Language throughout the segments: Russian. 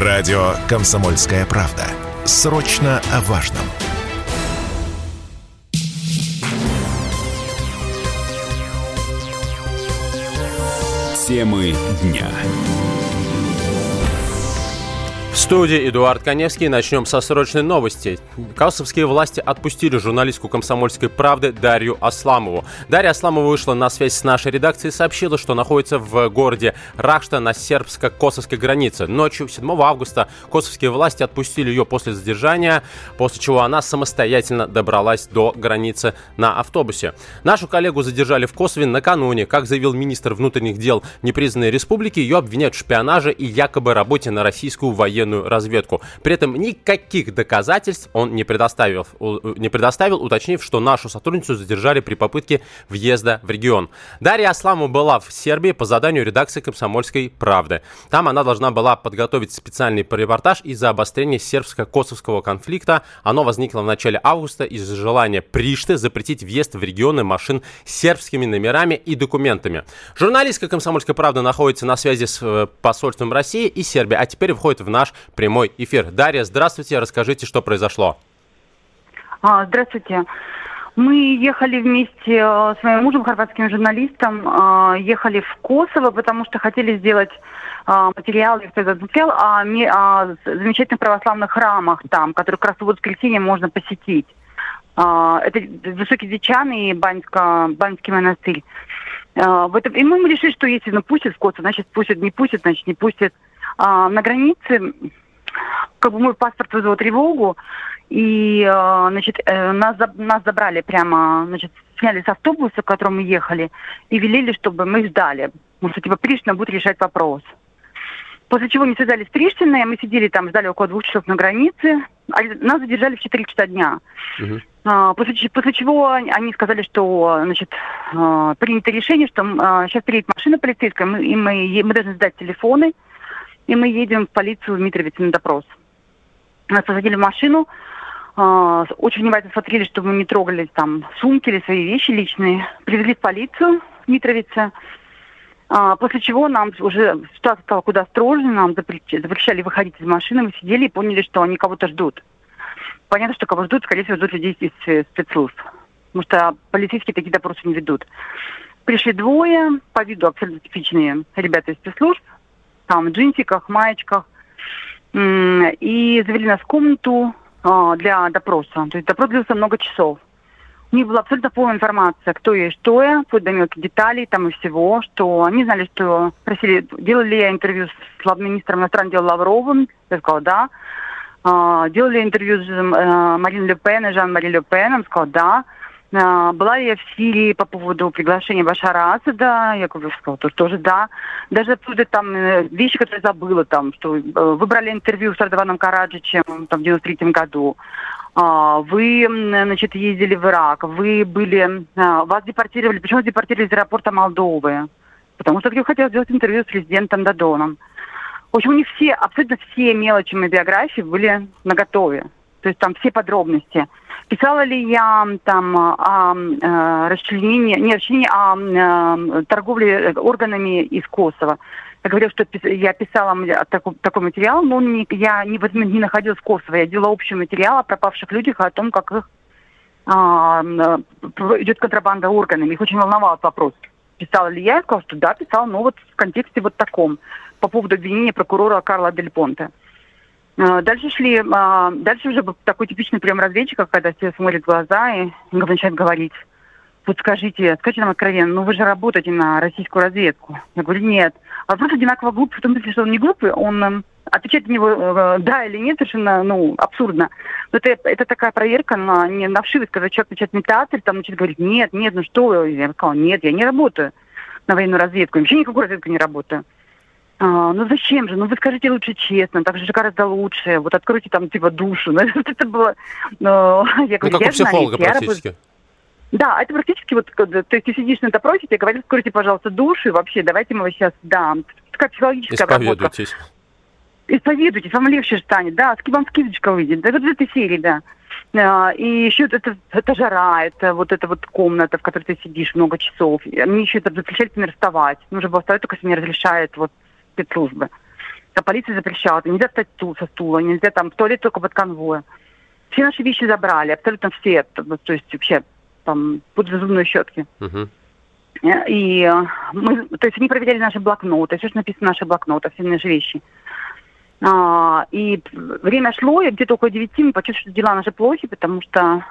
Радио «Комсомольская правда». Срочно о важном. Темы дня студии Эдуард Коневский. Начнем со срочной новости. Каусовские власти отпустили журналистку «Комсомольской правды» Дарью Асламову. Дарья Асламова вышла на связь с нашей редакцией и сообщила, что находится в городе Рахта на сербско-косовской границе. Ночью 7 августа косовские власти отпустили ее после задержания, после чего она самостоятельно добралась до границы на автобусе. Нашу коллегу задержали в Косове накануне. Как заявил министр внутренних дел непризнанной республики, ее обвиняют в шпионаже и якобы работе на российскую военную военную разведку. При этом никаких доказательств он не предоставил, не предоставил, уточнив, что нашу сотрудницу задержали при попытке въезда в регион. Дарья Асламова была в Сербии по заданию редакции «Комсомольской правды». Там она должна была подготовить специальный репортаж из-за обострения сербско-косовского конфликта. Оно возникло в начале августа из-за желания Пришты запретить въезд в регионы машин с сербскими номерами и документами. Журналистка «Комсомольской правды» находится на связи с э, посольством России и Сербии, а теперь входит в наш прямой эфир. Дарья, здравствуйте, расскажите, что произошло. А, здравствуйте. Мы ехали вместе э, с моим мужем, хорватским журналистом, э, ехали в Косово, потому что хотели сделать э, материал, я сказал, материал о, замечательных православных храмах там, которые как раз в воскресенье можно посетить. Это Высокий Дичан и Баньска, Баньский монастырь. Этом, и мы решили, что если ну, пустят в Косово, значит пустят, не пустят, значит не пустят. На границе как бы мой паспорт вызвал тревогу, и, э, значит, э, нас, нас забрали прямо, значит, сняли с автобуса, в котором мы ехали, и велели, чтобы мы ждали. Потому что, типа, Приштина будет решать вопрос. После чего мы связались с Приштиной, мы сидели там, ждали около двух часов на границе, а нас задержали в 4 часа дня. А, после, после чего они сказали, что значит, а, принято решение, что а, сейчас приедет машина полицейская, мы, и мы, мы должны сдать телефоны, и мы едем в полицию в Митровице на допрос. Нас посадили в машину, э, очень внимательно смотрели, чтобы мы не трогали там сумки или свои вещи личные. Привезли в полицию в Митровице. А, после чего нам уже ситуация стала куда строже, нам запрещали выходить из машины, мы сидели и поняли, что они кого-то ждут. Понятно, что кого ждут, скорее всего, ждут людей из спецслужб. Потому что полицейские такие допросы не ведут. Пришли двое, по виду абсолютно типичные ребята из спецслужб, там джинсиках, маечках. И завели нас в комнату а, для допроса. То есть допрос длился много часов. У них была абсолютно полная информация, кто я и что я, вплоть до мелких деталей там и всего, что они знали, что просили, делали я интервью с министром иностранных дел Лавровым, я сказала, да. А, делали интервью с э, Мариной Ле Пен и Жан-Мари Ле Пеном, сказала, да. А, была я в Сирии по поводу приглашения Башара Асада, я говорю, сказала, тоже, да. Даже оттуда там э, вещи, которые забыла, там, что э, выбрали интервью с Ардаваном Караджичем там, в 93 году. А, вы, значит, ездили в Ирак, вы были, а, вас депортировали. Почему депортировали из аэропорта Молдовы? Потому что я хотела сделать интервью с президентом Дадоном. В общем, у них все, абсолютно все мелочи моей биографии были наготове. То есть там все подробности. Писала ли я там о э, расчленении, не расчленении, а э, торговле органами из Косово. Я говорила, что я писала такой, материал, но я не, не находилась в Косово. Я делала общий материал о пропавших людях, о том, как их а, идет контрабанда органами. Их очень волновал этот вопрос. Писала ли я? Я сказала, что да, писала, но вот в контексте вот таком, по поводу обвинения прокурора Карла Дель Понте. А, дальше шли, а, дальше уже такой типичный прием разведчика, когда все смотрят в глаза и начинают говорить. Вот скажите, скажите нам откровенно, ну вы же работаете на российскую разведку. Я говорю, нет. Вопрос одинаково глупый, в том смысле, что он не глупый, он эм, отвечать на него э, да или нет совершенно ну, абсурдно. Но это, это такая проверка на, не на вшивость, когда человек начинает метаться, там начинает говорить, нет, нет, ну что? Я сказала, нет, я не работаю на военную разведку, вообще никакой разведкой не работаю. А, ну зачем же? Ну вы скажите лучше честно, так же гораздо лучше. Вот откройте там типа душу. Ну, это было... Ну, я говорю, ну, как я у психолога знаю, практически. Да, это практически вот, то есть ты сидишь на допросе, тебе говорят, откройте, пожалуйста, душу, и вообще, давайте мы вас сейчас, да, такая психологическая Исповедуйтесь. работа. Исповедуйтесь, вам легче станет, да, вам скидочка выйдет, да, вот в этой серии, да. А, и еще это, это жара, это вот эта вот комната, в которой ты сидишь много часов. Мне еще это запрещают не расставать. Нужно было вставать, только если мне разрешает вот спецслужбы. А полиция запрещала. Нельзя встать со стула, нельзя там в туалет только под конвоем. Все наши вещи забрали, абсолютно все. То есть вообще там под зубной щетки. Uh-huh. И э, мы, то есть они проверяли наши блокноты, все, что написано в наших блокнотах, все наши вещи. А, и время шло, и где-то около девяти мы почувствовали, что дела наши плохи, потому что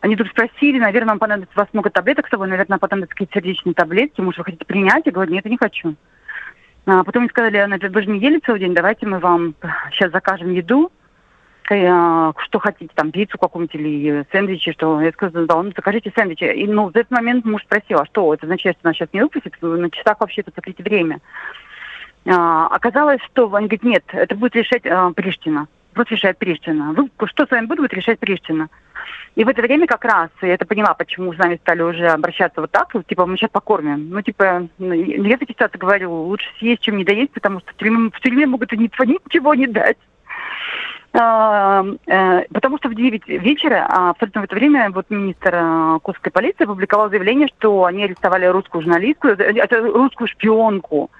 они тут спросили, наверное, вам понадобится у вас много таблеток с собой, наверное, понадобятся какие-то сердечные таблетки, может, вы хотите принять? Я говорю, нет, я не хочу. А потом мне сказали, вы же не ели целый день, давайте мы вам сейчас закажем еду, э, что хотите, там, пиццу какую-нибудь или сэндвичи, что я сказала, да, ну, закажите сэндвичи. И, ну, в этот момент муж спросил, а что, это означает, что нас сейчас не выпустят? На часах вообще тут закрыть время. А, оказалось, что, они говорят, нет, это будет решать а, Приштина. Просто решает Приштина. Вы, что с вами будет, будет решать Приштина. И в это время как раз, я это поняла, почему с нами стали уже обращаться вот так, типа, мы сейчас покормим. Ну, типа, ну, я этой ситуации говорю, лучше съесть, чем не доесть, потому что в тюрьме, в тюрьме могут ничего не дать. А, э, потому что в 9 вечера, а абсолютно в это время, вот министр э, Курской полиции опубликовал заявление, что они арестовали русскую журналистку, э, русскую шпионку.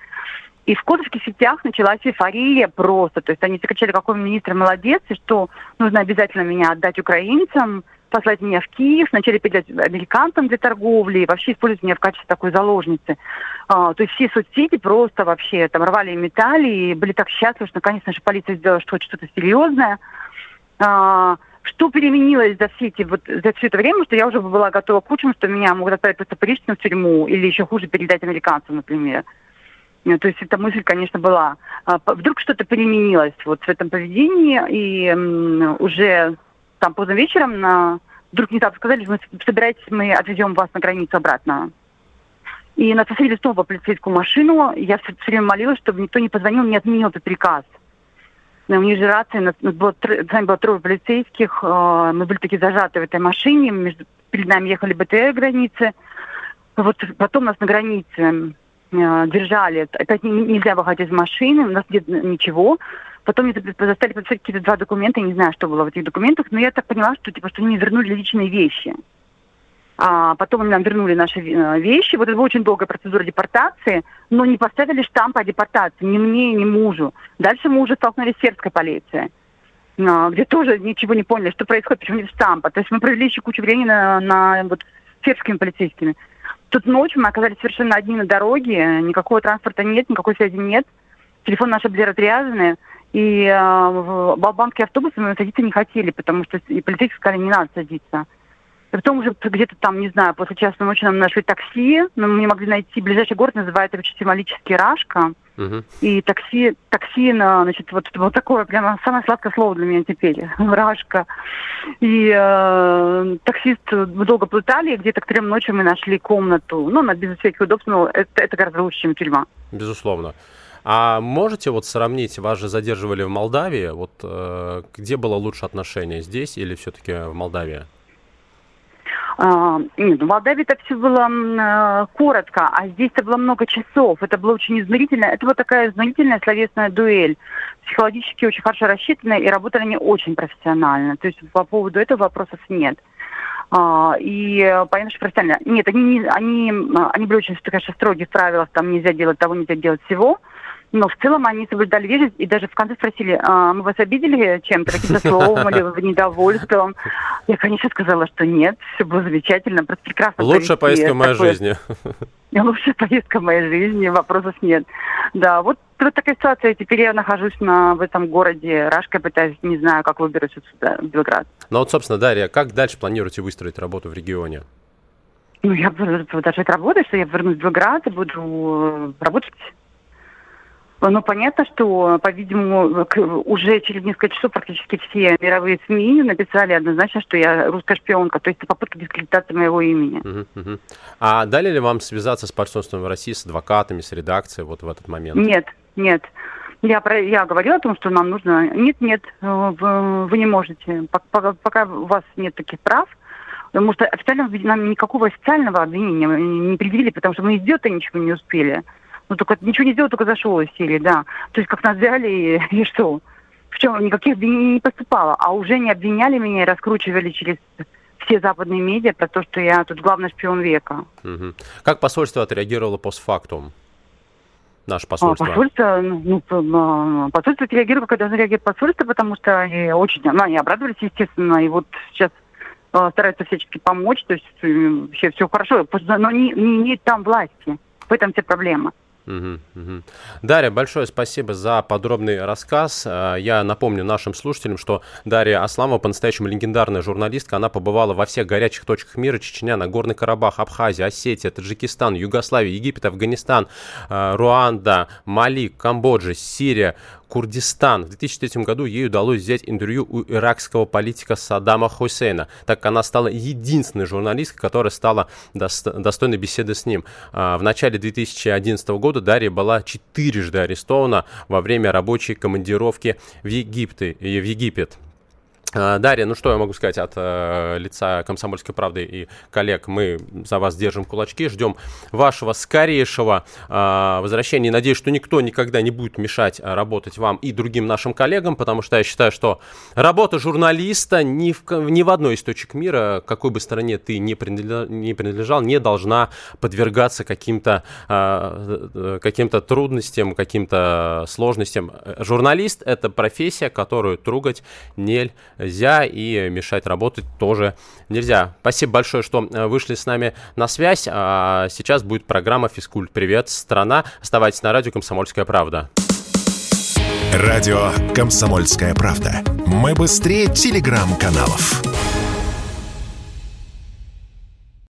И в кодовских сетях началась эйфория просто. То есть они закричали, какой министр молодец, и что нужно обязательно меня отдать украинцам послать меня в Киев, начали передать американцам для торговли, и вообще использовать меня в качестве такой заложницы. А, то есть все соцсети просто вообще там рвали и метали, и были так счастливы, что наконец наша полиция сделала что-то серьезное. А, что переменилось за все, эти, вот, за все это время, что я уже была готова к лучшему, что меня могут отправить просто Приштину в тюрьму, или еще хуже передать американцам, например. Ну, то есть эта мысль, конечно, была. А, вдруг что-то переменилось вот в этом поведении, и уже там поздно вечером на... вдруг внезапно сказали, что мы собираетесь, мы отвезем вас на границу обратно. И нас посадили снова в полицейскую машину. Я все, все время молилась, чтобы никто не позвонил, не отменил этот приказ. У них же рация, нас, было, с нами было трое полицейских, э, мы были такие зажаты в этой машине, между, перед нами ехали БТР границы. Вот потом нас на границе э, держали. Опять нельзя выходить из машины, у нас нет ничего. Потом мне заставили подписать какие-то два документа, я не знаю, что было в этих документах, но я так поняла, что типа, что они мне вернули личные вещи. А потом нам вернули наши э, вещи. Вот это была очень долгая процедура депортации, но не поставили штамп о депортации ни мне, ни мужу. Дальше мы уже столкнулись с сербской полицией, а, где тоже ничего не поняли, что происходит, почему нет штампа. То есть мы провели еще кучу времени на, на вот, сербскими полицейскими. Тут ночью мы оказались совершенно одни на дороге, никакого транспорта нет, никакой связи нет. Телефон наши были разряжены. И э, в Балбанский автобус мы садиться не хотели, потому что и полицейские сказали, не надо садиться. Потом уже где-то там, не знаю, после часа ночи нам нашли такси, но мы не могли найти. Ближайший город называется очень символически Рашка. Uh-huh. И такси, такси, на, значит, вот было такое прямо самое сладкое слово для меня теперь, Рашка. И э, таксист, мы долго плутали, и где-то к трем ночи мы нашли комнату. Ну, на без всяких удобств, но это, это гораздо лучше, чем тюрьма. Безусловно. А можете вот сравнить, вас же задерживали в Молдавии, вот э, где было лучше отношение, здесь или все-таки в Молдавии? Нет, в Молдавии это все было э, коротко, а здесь это было много часов. Это было очень изнурительно. Это была такая изнурительная словесная дуэль. Психологически очень хорошо рассчитанная, и работали они очень профессионально. То есть по поводу этого вопросов нет. А, и понятно, что профессионально. Нет, они, они, они были очень, конечно, в правилах, там нельзя делать того, нельзя делать всего. Но в целом они соблюдали вежливость и даже в конце спросили, а, мы вас обидели чем-то, каким-то словом или недовольством? Я, конечно, сказала, что нет, все было замечательно, просто прекрасно. Лучшая поездка в моей жизни. Лучшая поездка в моей жизни, вопросов нет. Да, вот, вот такая ситуация. Теперь я нахожусь на, в этом городе Рашка, пытаюсь, не знаю, как выберусь отсюда, в Белград. Ну вот, собственно, Дарья, как дальше планируете выстроить работу в регионе? Ну, я буду продолжать работать, что я вернусь в Белград и буду э, работать ну, понятно, что, по-видимому, уже через несколько часов практически все мировые СМИ написали однозначно, что я русская шпионка, то есть это попытка дискредитации моего имени. Uh-huh, uh-huh. А дали ли вам связаться с посольством России, с адвокатами, с редакцией вот в этот момент? Нет, нет. Я, про, я говорила о том, что нам нужно... Нет, нет, э, вы, вы не можете. Пока, пока у вас нет таких прав, потому что официально нам никакого официального обвинения не предъявили, потому что мы идет и ничего не успели. Ну, только ничего не сделал, только зашел из серии, да. То есть как нас взяли и, и что? В чем никаких обвинений не поступало. А уже не обвиняли меня и раскручивали через все западные медиа про то, что я тут главный шпион века. Угу. Как посольство отреагировало постфактум? наше посольство? Посольство, ну, ну посольство реагирует, как должно реагировать посольство, потому что они очень, ну, они обрадовались, естественно, и вот сейчас стараются всячески помочь, то есть вообще все хорошо, но не, не имеет там власти. В этом вся проблема. Угу. Дарья, большое спасибо за подробный рассказ. А, я напомню нашим слушателям, что Дарья Асламова по-настоящему легендарная журналистка. Она побывала во всех горячих точках мира. Чечня, Нагорный Карабах, Абхазия, Осетия, Таджикистан, Югославия, Египет, Афганистан, а, Руанда, Мали, Камбоджа, Сирия, Курдистан. В 2003 году ей удалось взять интервью у иракского политика Саддама Хусейна, так как она стала единственной журналисткой, которая стала достойной беседы с ним. А, в начале 2011 года Дарья была четырежды арестована во время рабочей командировки в, Египте, в Египет. А, Дарья, ну что я могу сказать от э, лица «Комсомольской правды» и коллег? Мы за вас держим кулачки, ждем вашего скорейшего э, возвращения. надеюсь, что никто никогда не будет мешать э, работать вам и другим нашим коллегам, потому что я считаю, что работа журналиста ни в, ни в одной из точек мира, какой бы стране ты не принадлежал, не, принадлежал, не должна подвергаться каким-то э, каким трудностям, каким-то сложностям. Журналист – это профессия, которую трогать нельзя нельзя, и мешать работать тоже нельзя. Спасибо большое, что э, вышли с нами на связь. А сейчас будет программа «Физкульт». Привет, страна. Оставайтесь на радио «Комсомольская правда». Радио «Комсомольская правда». Мы быстрее телеграм-каналов.